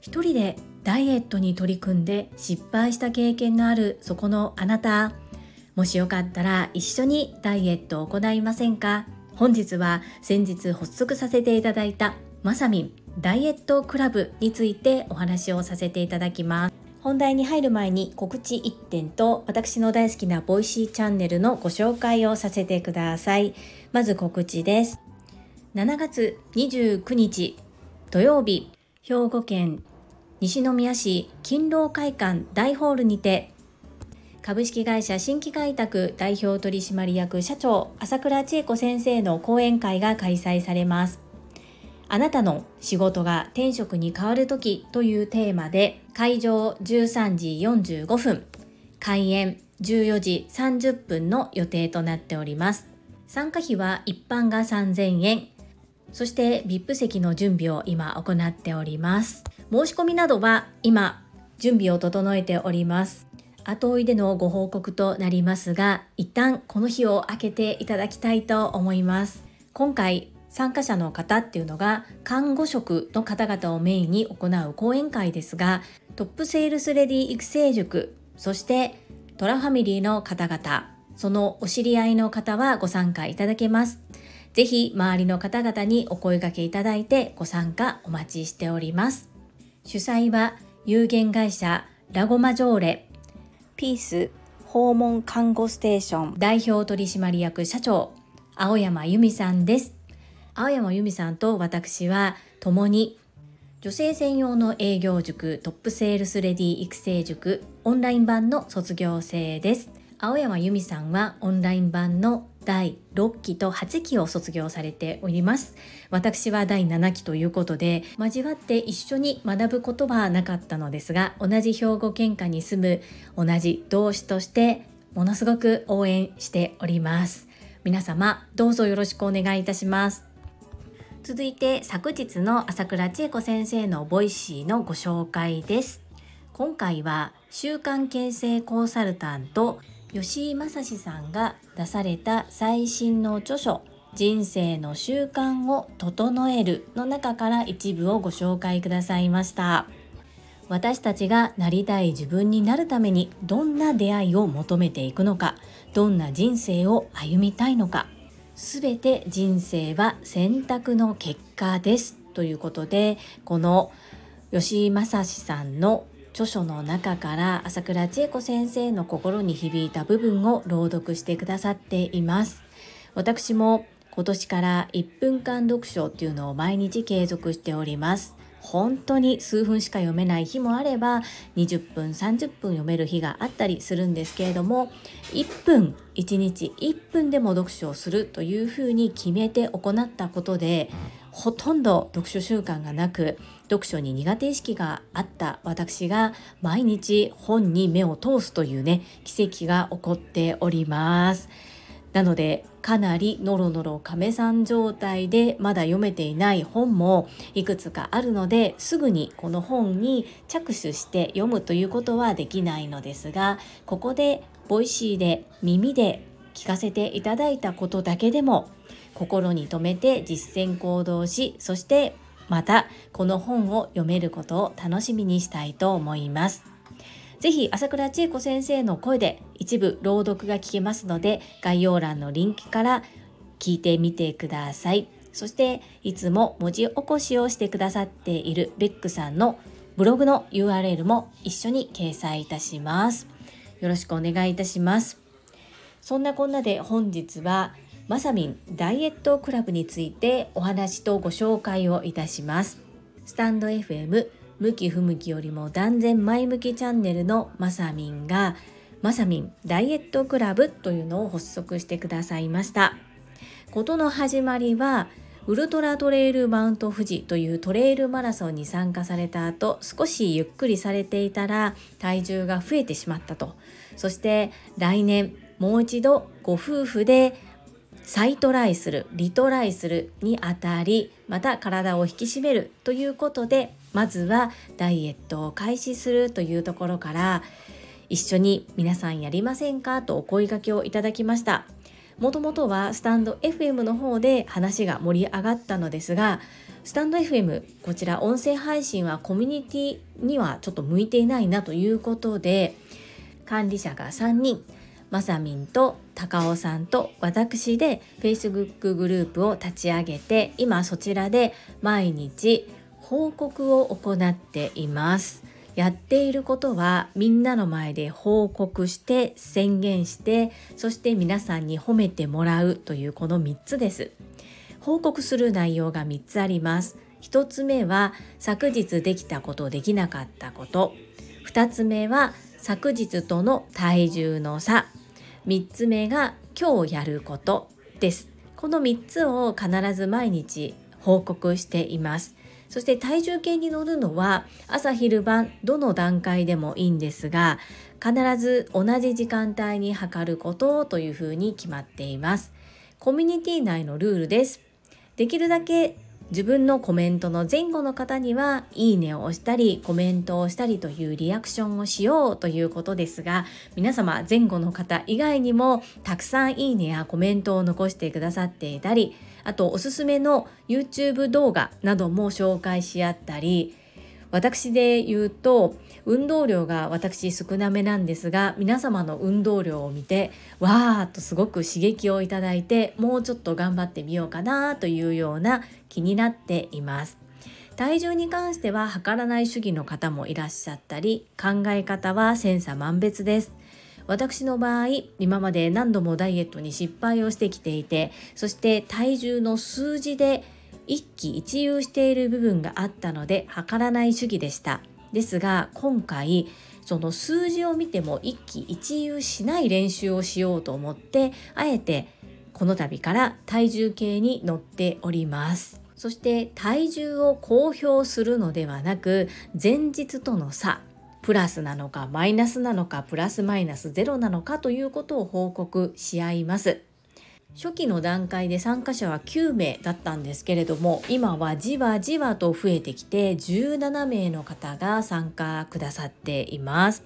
一人でダイエットに取り組んで失敗した経験のあるそこのあなた。もしよかったら一緒にダイエットを行いませんか？本日は先日発足させていただいたまさみんダイエットクラブについてお話をさせていただきます。本題に入る前に告知1点と私の大好きなボイシーチャンネルのご紹介をさせてください。まず告知です。7月29日土曜日兵庫県西宮市勤労会館大ホールにて株式会社新規開拓代表取締役社長朝倉千恵子先生の講演会が開催されます。あなたの仕事が転職に変わる時というテーマで会場13時45分開演14時30分の予定となっております。参加費は一般が3000円。そして VIP 席の準備を今行っております。申し込みなどは今準備を整えております。後追いでのご報告となりますが一旦この日を空けていただきたいと思います。今回参加者の方っていうのが看護職の方々をメインに行う講演会ですがトップセールスレディ育成塾そしてトラファミリーの方々そのお知り合いの方はご参加いただけます。ぜひ周りの方々にお声掛けいただいてご参加お待ちしております。主催は有限会社ラゴマジョーレピース訪問看護ステーション。代表取締役社長青山由美さんです。青山由美さんと私は共に女性専用の営業塾トップセールスレディ育成塾オンライン版の卒業生です。青山由美さんはオンライン版の第6期と8期を卒業されております。私は第7期ということで交わって一緒に学ぶことはなかったのですが同じ兵庫県下に住む同じ同志としてものすごく応援しております。皆様どうぞよろしくお願いいたします。続いて昨日の朝倉千恵子先生のボイシーのご紹介です。今回は習慣形成コンサルタント吉井正史さんが出された最新の著書人生の習慣を整えるの中から一部をご紹介くださいました。私たちがなりたい自分になるためにどんな出会いを求めていくのかどんな人生を歩みたいのかすべて人生は選択の結果です。ということでこの吉井正史さんの著書の中から朝倉千恵子先生の心に響いた部分を朗読してくださっています。私も今年から1分間読書っていうのを毎日継続しております。本当に数分しか読めない日もあれば20分30分読める日があったりするんですけれども1分1日1分でも読書をするというふうに決めて行ったことでほとんど読書習慣がなく読書に苦手意識があった私が毎日本に目を通すというね奇跡が起こっております。なのでかなりノロノロ亀さん状態でまだ読めていない本もいくつかあるのですぐにこの本に着手して読むということはできないのですがここでボイシーで耳で聞かせていただいたことだけでも心に留めて実践行動しそしてまたこの本を読めることを楽しみにしたいと思います。ぜひ朝倉千恵子先生の声で一部朗読が聞けますので概要欄のリンクから聞いてみてください。そしていつも文字起こしをしてくださっているベックさんのブログの URL も一緒に掲載いたします。よろしくお願いいたします。そんなこんなで本日はまさみんダイエットクラブについてお話とご紹介をいたします。スタンド FM 向き不向きよりも断然前向きチャンネルのまさみんがまさみんダイエットクラブというのを発足してくださいました。ことの始まりはウルトラトレイルマウント富士というトレイルマラソンに参加された後少しゆっくりされていたら体重が増えてしまったとそして来年もう一度ご夫婦で再トライするリトライするにあたりまた体を引き締めるということでまずはダイエットを開始するというところから一緒に皆さんやりませんかとお声掛けをいただきました。もともとはスタンド FM の方で話が盛り上がったのですがスタンド FM こちら音声配信はコミュニティにはちょっと向いていないなということで管理者が3人まさみんと高尾さんと私で Facebook グループを立ち上げて今そちらで毎日報告を行っています。やっていることはみんなの前で報告して宣言してそして皆さんに褒めてもらうというこの3つです。報告する内容が3つあります。1つ目は昨日できたことできなかったこと。2つ目は昨日との体重の差。3つ目が今日やることです。この3つを必ず毎日報告しています。そして体重計に乗るのは朝昼晩どの段階でもいいんですが必ず同じ時間帯に測ることというふうに決まっています。コミュニティ内のルールです。できるだけ自分のコメントの前後の方には「いいね」を押したりコメントをしたりというリアクションをしようということですが皆様前後の方以外にもたくさん「いいね」やコメントを残してくださっていたりあとおすすめの YouTube 動画なども紹介し合ったり私で言うと運動量が私少なめなんですが皆様の運動量を見てわーっとすごく刺激をいただいてもうちょっと頑張ってみようかなというような気になっています。体重に関しては測らない主義の方もいらっしゃったり考え方は千差万別です。私の場合今まで何度もダイエットに失敗をしてきていてそして体重の数字で一喜一憂している部分があったので測らない主義でした。ですが今回その数字を見ても一喜一憂しない練習をしようと思ってあえてこの度から体重計に乗っております。そして体重を公表するのではなく前日との差プラスなのかマイナスなのかプラスマイナスゼロなのかということを報告し合います。初期の段階で参加者は9名だったんですけれども今はじわじわと増えてきて17名の方が参加くださっています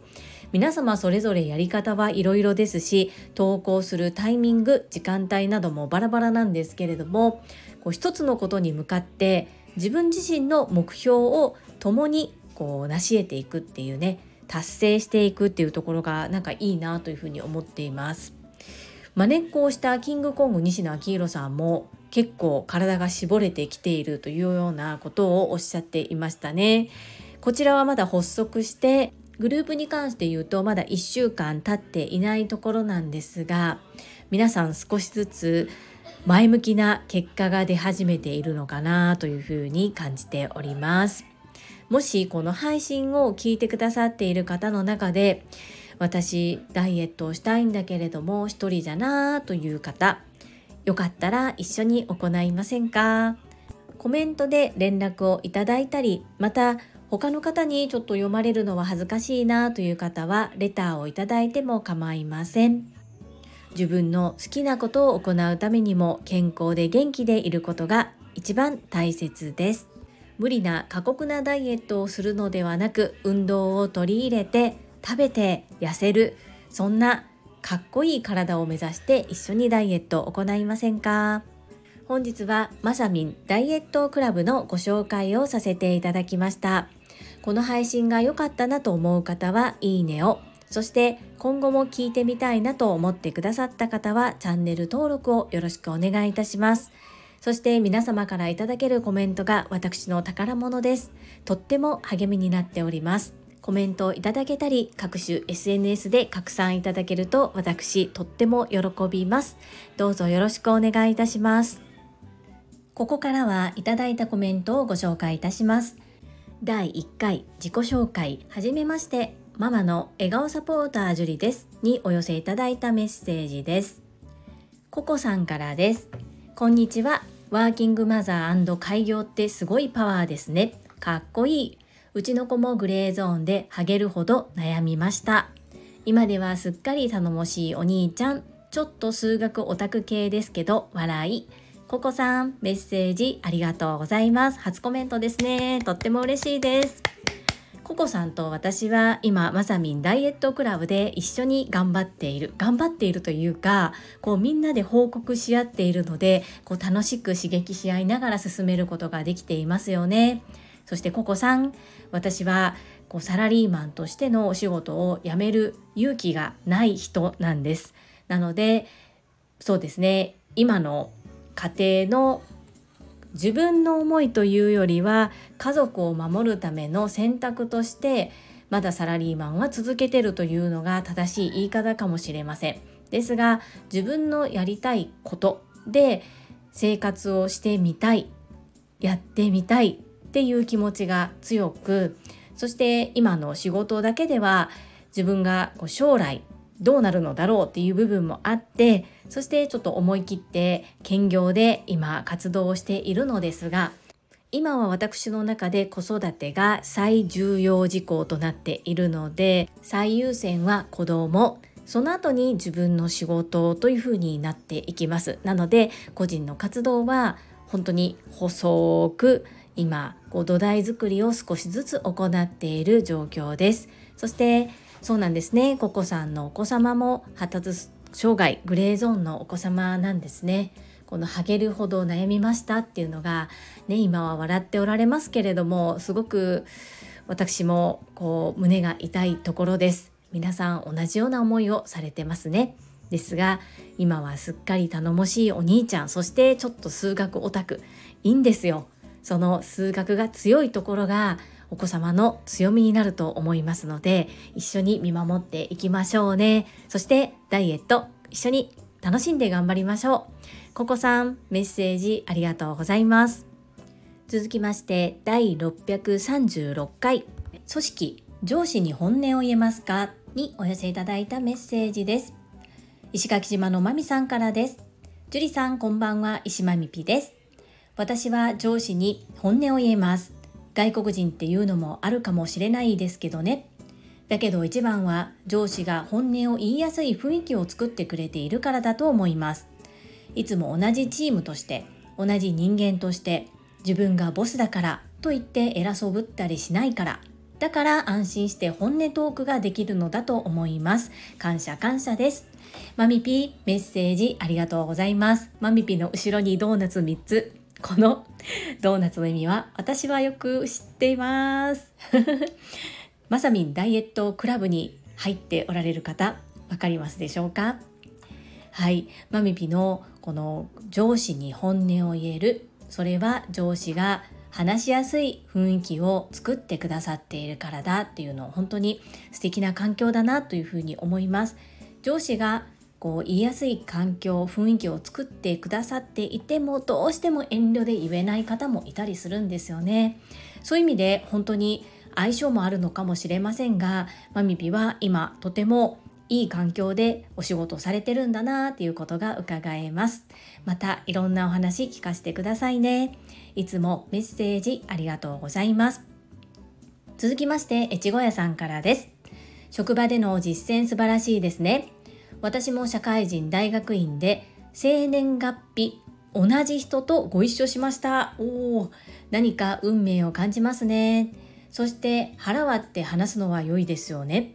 皆様それぞれやり方はいろいろですし投稿するタイミング時間帯などもバラバラなんですけれどもこう一つのことに向かって自分自身の目標を共にこう成し得ていくっていうね達成していくっていうところがなんかいいなというふうに思っています。まねっこをしたキングコング西野昭弘さんも結構体が絞れてきているというようなことをおっしゃっていましたね。こちらはまだ発足してグループに関して言うとまだ1週間経っていないところなんですが皆さん少しずつ前向きな結果が出始めているのかなというふうに感じております。もしこの配信を聞いてくださっている方の中で私ダイエットをしたいんだけれども一人じゃなという方。よかったら一緒に行いませんか？コメントで連絡をいただいたりまた他の方にちょっと読まれるのは恥ずかしいなという方はレターをいただいても構いません。自分の好きなことを行うためにも健康で元気でいることが一番大切です。無理な過酷なダイエットをするのではなく運動を取り入れて食べて痩せるそんなかっこいい体を目指して一緒にダイエットを行いませんか？本日はまさみんダイエットクラブのご紹介をさせていただきました。この配信が良かったなと思う方はいいねをそして今後も聞いてみたいなと思ってくださった方はチャンネル登録をよろしくお願いいたします。そして皆様からいただけるコメントが私の宝物です。とっても励みになっております。コメントをいただけたり各種 SNS で拡散いただけると私とっても喜びます。どうぞよろしくお願いいたします。ここからはいただいたコメントをご紹介いたします。第1回自己紹介はじめましてママの笑顔サポータージュリです。にお寄せいただいたメッセージです。ココさんからです。こんにちは。ワーキングマザー開業ってすごいパワーですね。かっこいい。うちの子もグレーゾーンでハゲるほど悩みました。今ではすっかり頼もしいお兄ちゃん。ちょっと数学オタク系ですけど笑い。ココさんメッセージありがとうございます。初コメントですね。とっても嬉しいです。ココさんと私は今まさみんダイエットクラブで一緒に頑張っている。頑張っているというかこうみんなで報告し合っているのでこう楽しく刺激し合いながら進めることができていますよね。そしてココさん私はこうサラリーマンとしてのお仕事を辞める勇気がない人なんですなのでそうですね今の家庭の自分の思いというよりは家族を守るための選択としてまだサラリーマンは続けてるというのが正しい言い方かもしれません。ですが自分のやりたいことで生活をしてみたいやってみたいっていう気持ちが強くそして今の仕事だけでは自分がこう将来どうなるのだろうっていう部分もあってそしてちょっと思い切って兼業で今活動をしているのですが今は私の中で子育てが最重要事項となっているので最優先は子供。その後に自分の仕事というふうになっていきます。なので個人の活動は本当に細く今こう土台作りを少しずつ行っている状況です。そしてそうなんですね。ココさんのお子様も発達障害グレーゾーンのお子様なんですね。このハゲるほど悩みましたっていうのがね今は笑っておられますけれどもすごく私もこう胸が痛いところです。皆さん同じような思いをされてますね。ですが今はすっかり頼もしいお兄ちゃんそしてちょっと数学オタクいいんですよ。その数学が強いところがお子様の強みになると思いますので一緒に見守っていきましょうね。そしてダイエット一緒に楽しんで頑張りましょう。ココさんメッセージありがとうございます。続きまして第636回。組織上司に本音を言えますか？にお寄せいただいたメッセージです。石垣島のまみさんからです。樹里さんこんばんは。石まみぴです。私は上司に本音を言えます。外国人っていうのもあるかもしれないですけどね。だけど一番は上司が本音を言いやすい雰囲気を作ってくれているからだと思います。いつも同じチームとして同じ人間として自分がボスだからと言って偉そうぶったりしないから。だから安心して本音トークができるのだと思います。感謝感謝です。マミピーメッセージありがとうございます。マミピーの後ろにドーナツ3つ。このドーナツの意味は私はよく知っています。まさみんダイエットクラブに入っておられる方わかりますでしょうか？はい。マミピのこの上司に本音を言える。それは上司が話しやすい雰囲気を作ってくださっているからだっていうのを本当に素敵な環境だなというふうに思います。上司がこう言いやすい環境雰囲気を作ってくださっていてもどうしても遠慮で言えない方もいたりするんですよね。そういう意味で本当に相性もあるのかもしれませんがマミピは今とてもいい環境でお仕事されてるんだなっていうことが伺えます。またいろんなお話聞かせてくださいね。いつもメッセージありがとうございます。続きまして越後屋さんからです。職場での実践素晴らしいですね。私も社会人大学院で生年月日同じ人とご一緒しました。おお、何か運命を感じますね。そして腹割って話すのは良いですよね。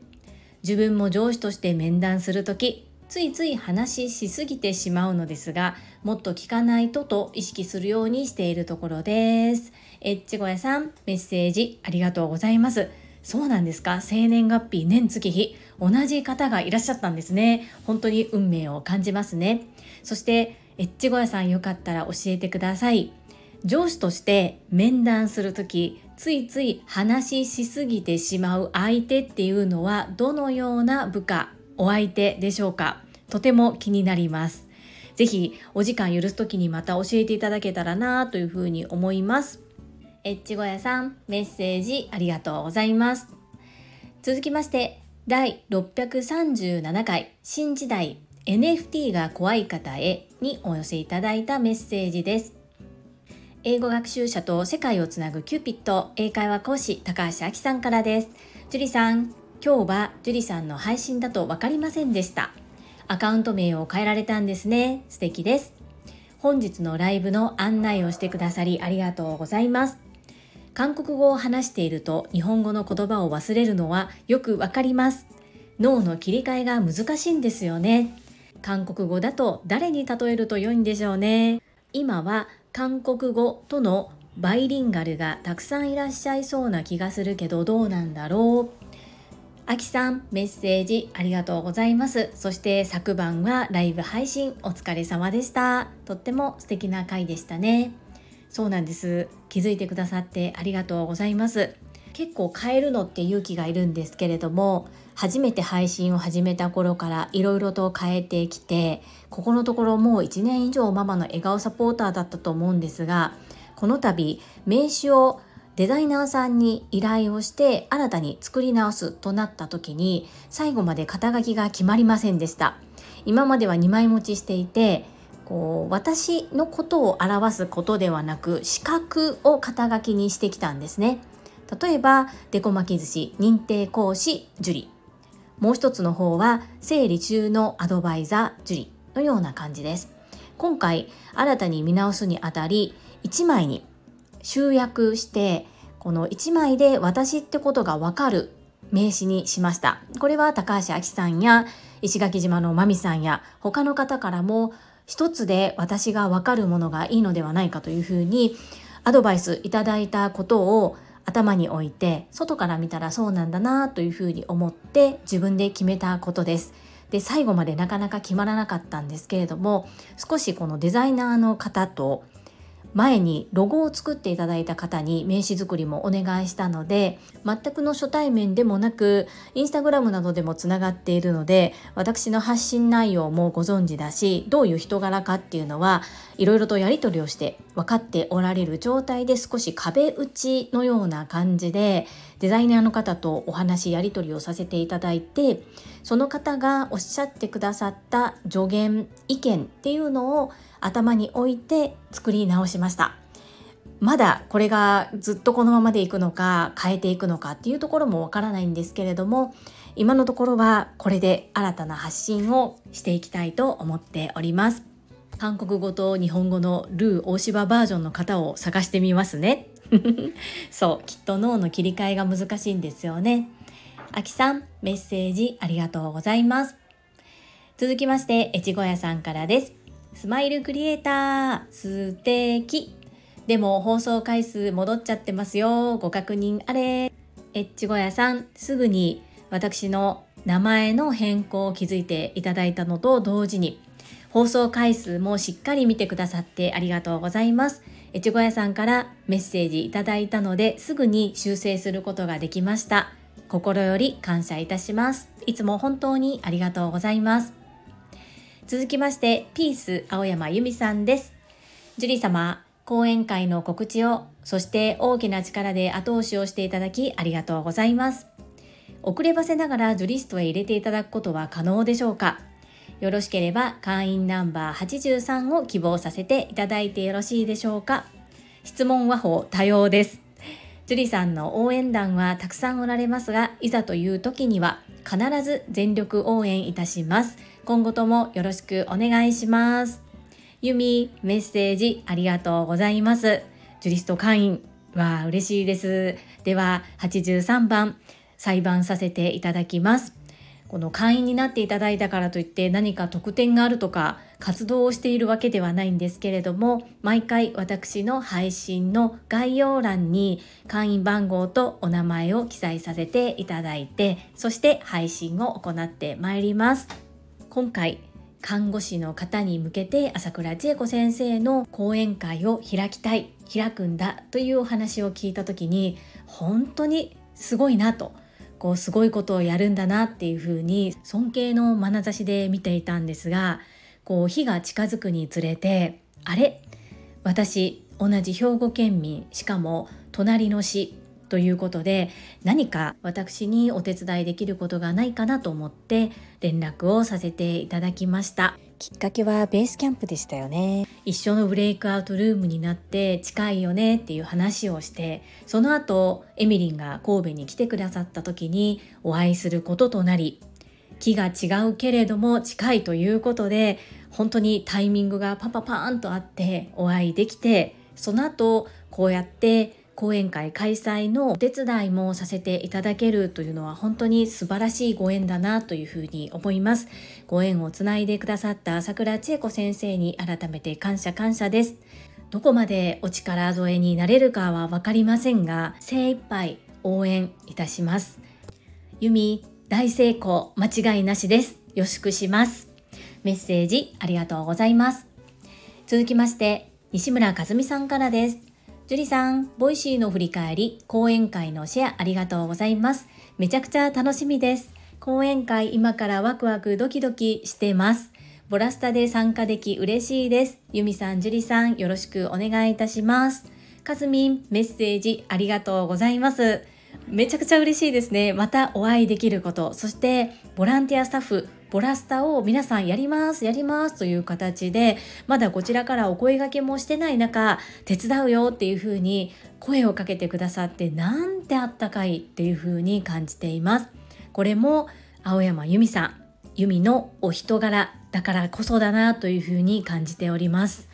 自分も上司として面談するとき、ついつい話しすぎてしまうのですが、もっと聞かないとと意識するようにしているところです。えっちごやさん、メッセージありがとうございます。そうなんですか？生年月日、年月日、同じ方がいらっしゃったんですね。本当に運命を感じますね。そして、エッチゴヤさんよかったら教えてください。上司として面談するとき、ついつい話ししすぎてしまう相手っていうのはどのような部下、お相手でしょうかとても気になります。ぜひお時間許す時にまた教えていただけたらなというふうに思います。エッチゴヤさん、メッセージありがとうございます。続きまして、第637回新時代 NFT が怖い方へにお寄せいただいたメッセージです。英語学習者と世界をつなぐキューピット英会話講師高橋明さんからです。樹里さん、今日は樹里さんの配信だと分かりませんでした。アカウント名を変えられたんですね。素敵です。本日のライブの案内をしてくださりありがとうございます。韓国語を話していると日本語の言葉を忘れるのはよくわかります脳の切り替えが難しいんですよね韓国語だと誰に例えると良いんでしょうね今は韓国語とのバイリンガルがたくさんいらっしゃいそうな気がするけどどうなんだろうあきさん、メッセージありがとうございます。そして昨晩はライブ配信お疲れ様でした。とっても素敵な回でしたね。そうなんです。気づいてくださってありがとうございます。結構変えるのって勇気がいるんですけれども、初めて配信を始めた頃からいろいろと変えてきて、ここのところもう1年以上ママの笑顔サポーターだったと思うんですが、この度名刺をデザイナーさんに依頼をして新たに作り直すとなった時に最後まで肩書きが決まりませんでした今までは2枚持ちしていてこう私のことを表すことではなく資格を肩書きにしてきたんですね。例えばデコ巻き寿司認定講師樹里もう一つの方は整理中のアドバイザー樹里のような感じです。今回新たに見直すにあたり1枚に集約してこの1枚で私ってことがわかる名詞にしました。これは高橋明さんや石垣島のまみさんや他の方からも一つで私が分かるものがいいのではないかというふうにアドバイスいただいたことを頭に置いて外から見たらそうなんだなというふうに思って自分で決めたことです。で最後までなかなか決まらなかったんですけれども少しこのデザイナーの方と前にロゴを作っていただいた方に名刺作りもお願いしたので全くの初対面でもなくインスタグラムなどでもつながっているので私の発信内容もご存知だしどういう人柄かっていうのはいろいろとやり取りをして分かっておられる状態で少し壁打ちのような感じでデザイナーの方とお話やり取りをさせていただいてその方がおっしゃってくださった助言意見っていうのを頭に置いて作り直しました。まだこれがずっとこのままでいくのか変えていくのかっていうところもわからないんですけれども今のところはこれで新たな発信をしていきたいと思っております。韓国語と日本語のルー大芝バージョンの方を探してみますね そうきっと脳の切り替えが難しいんですよねあきさんメッセージありがとうございます続きまして越後屋さんからですスマイルクリエイター、素敵。でも放送回数戻っちゃってますよ。ご確認あれ。エッチゴヤさん、すぐに私の名前の変更を気づいていただいたのと同時に、放送回数もしっかり見てくださってありがとうございます。越後屋さんからメッセージいただいたのですぐに修正することができました。心より感謝いたします。いつも本当にありがとうございます。続きまして、ピース青山由美さんです。樹里様、講演会の告知を、そして大きな力で後押しをしていただきありがとうございます。遅ればせながらジュリストへ入れていただくことは可能でしょうかよろしければ会員ナンバー83を希望させていただいてよろしいでしょうか質問は法多様です。樹里さんの応援団はたくさんおられますが、いざという時には必ず全力応援いたします。今後ともよろしくお願いします。ユミ、メッセージありがとうございます。ジュリスト会員は嬉しいです。では、83番、裁判させていただきます。この会員になっていただいたからといって何か特典があるとか活動をしているわけではないんですけれども毎回私の配信の概要欄に会員番号とお名前を記載させていただいてそして配信を行ってまいります。今回看護師の方に向けて朝倉千恵子先生の講演会を開きたい開くんだというお話を聞いた時に本当にすごいなとこうすごいことをやるんだなっていうふうに尊敬の眼差しで見ていたんですがこう日が近づくにつれてあれ？私同じ兵庫県民しかも隣の市ということで何か私にお手伝いできることがないかなと思って連絡をさせていただきました。きっかけはベースキャンプでしたよね。一緒のブレイクアウトルームになって近いよねっていう話をしてその後エミリンが神戸に来てくださった時にお会いすることとなり気が違うけれども近いということで本当にタイミングがパパパーンとあってお会いできてその後こうやって講演会開催のお手伝いもさせていただけるというのは本当に素晴らしいご縁だなというふうに思います。ご縁をつないでくださった桜千恵子先生に改めて感謝感謝です。どこまでお力添えになれるかは分かりませんが精一杯応援いたします。由美大成功間違いなしです。よろしくします。メッセージありがとうございます。続きまして西村和美さんからです。ジュリさん、ボイシーの振り返り、講演会のシェアありがとうございます。めちゃくちゃ楽しみです。講演会今からワクワクドキドキしてます。ボラスタで参加でき嬉しいです。ユミさん、ジュリさん、よろしくお願いいたします。カズミン、メッセージありがとうございます。めちゃくちゃ嬉しいですね。またお会いできること、そしてボランティアスタッフ、ボラスタを皆さんやります、やりますという形で、まだこちらからお声掛けもしてない中、手伝うよっていう風に声をかけてくださって、なんてあったかいっていう風に感じています。これも青山由美さん、由美のお人柄だからこそだなという風に感じております。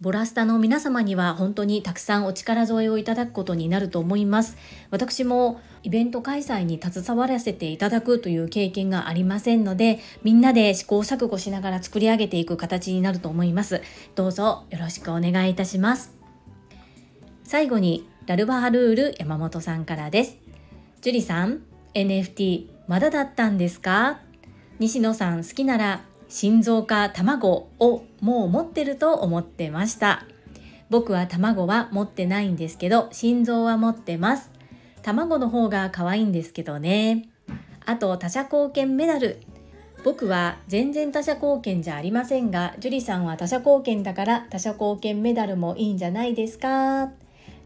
ボラスタの皆様には本当にたくさんお力添えをいただくことになると思います。私もイベント開催に携わらせていただくという経験がありませんので、みんなで試行錯誤しながら作り上げていく形になると思います。どうぞよろしくお願いいたします。最後に、ラルバハルール山本さんからです。ジュリさん、NFT まだだったんですか？西野さん好きなら心臓か卵をもう持ってると思ってました僕は卵は持ってないんですけど心臓は持ってます卵の方が可愛いんですけどね。あと他者貢献メダル。僕は全然他者貢献じゃありませんが樹里さんは他者貢献だから他者貢献メダルもいいんじゃないですか。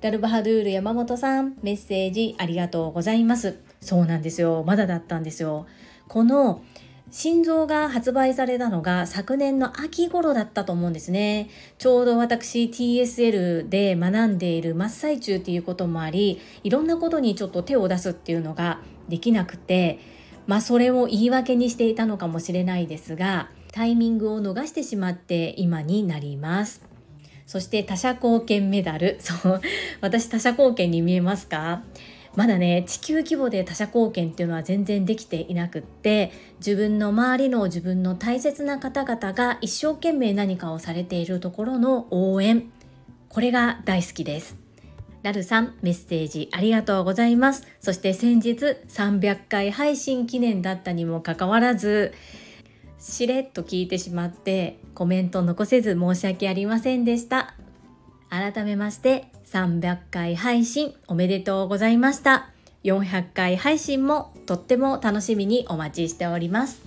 ラルバハドゥール山本さんメッセージありがとうございます。そうなんですよ。まだだったんですよ。この心臓が発売されたのが昨年の秋頃だったと思うんですね。ちょうど私 TSL で学んでいる真っ最中っていうこともあり、いろんなことにちょっと手を出すっていうのができなくて、まあそれを言い訳にしていたのかもしれないですが、タイミングを逃してしまって今になります。そして他者貢献メダル。そう、私他者貢献に見えますか？まだね地球規模で他者貢献っていうのは全然できていなくって自分の周りの自分の大切な方々が一生懸命何かをされているところの応援。これが大好きです。ラルさんメッセージありがとうございます。そして先日300回配信記念だったにもかかわらずしれっと聞いてしまってコメント残せず申し訳ありませんでした。改めまして300回配信おめでとうございました。400回配信もとっても楽しみにお待ちしております。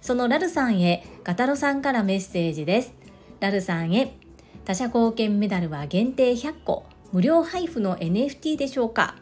そのラルさんへ、ガタロさんからメッセージです。ラルさんへ、他者貢献メダルは限定100個、無料配布の NFT でしょうか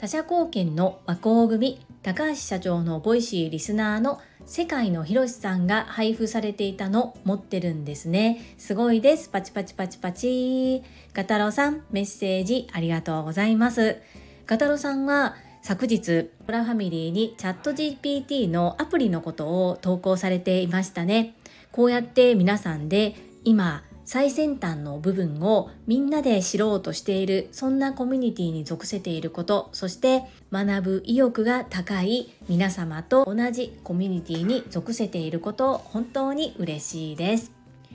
他者貢献の和光組、高橋社長のボイシーリスナーの世界のひろしさんが配布されていたの持ってるんですね。すごいです。パチパチパチパチ。ガタロさん、メッセージありがとうございます。ガタロさんは昨日、プラファミリーにチャット GPT のアプリのことを投稿されていましたね。こうやって皆さんで今最先端の部分をみんなで知ろうとしているそんなコミュニティに属せていることそして学ぶ意欲が高い皆様と同じコミュニティに属せていること本当に嬉しいです。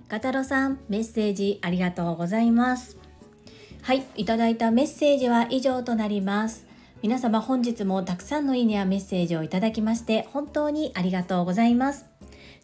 ガタロさんメッセージありがとうございます。はいいただいたメッセージは以上となります。皆様本日もたくさんのいいねやメッセージをいただきまして本当にありがとうございます。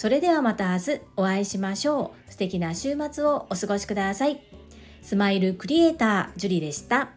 それではまた明日お会いしましょう。素敵な週末をお過ごしください。スマイルクリエイター、ジュリでした。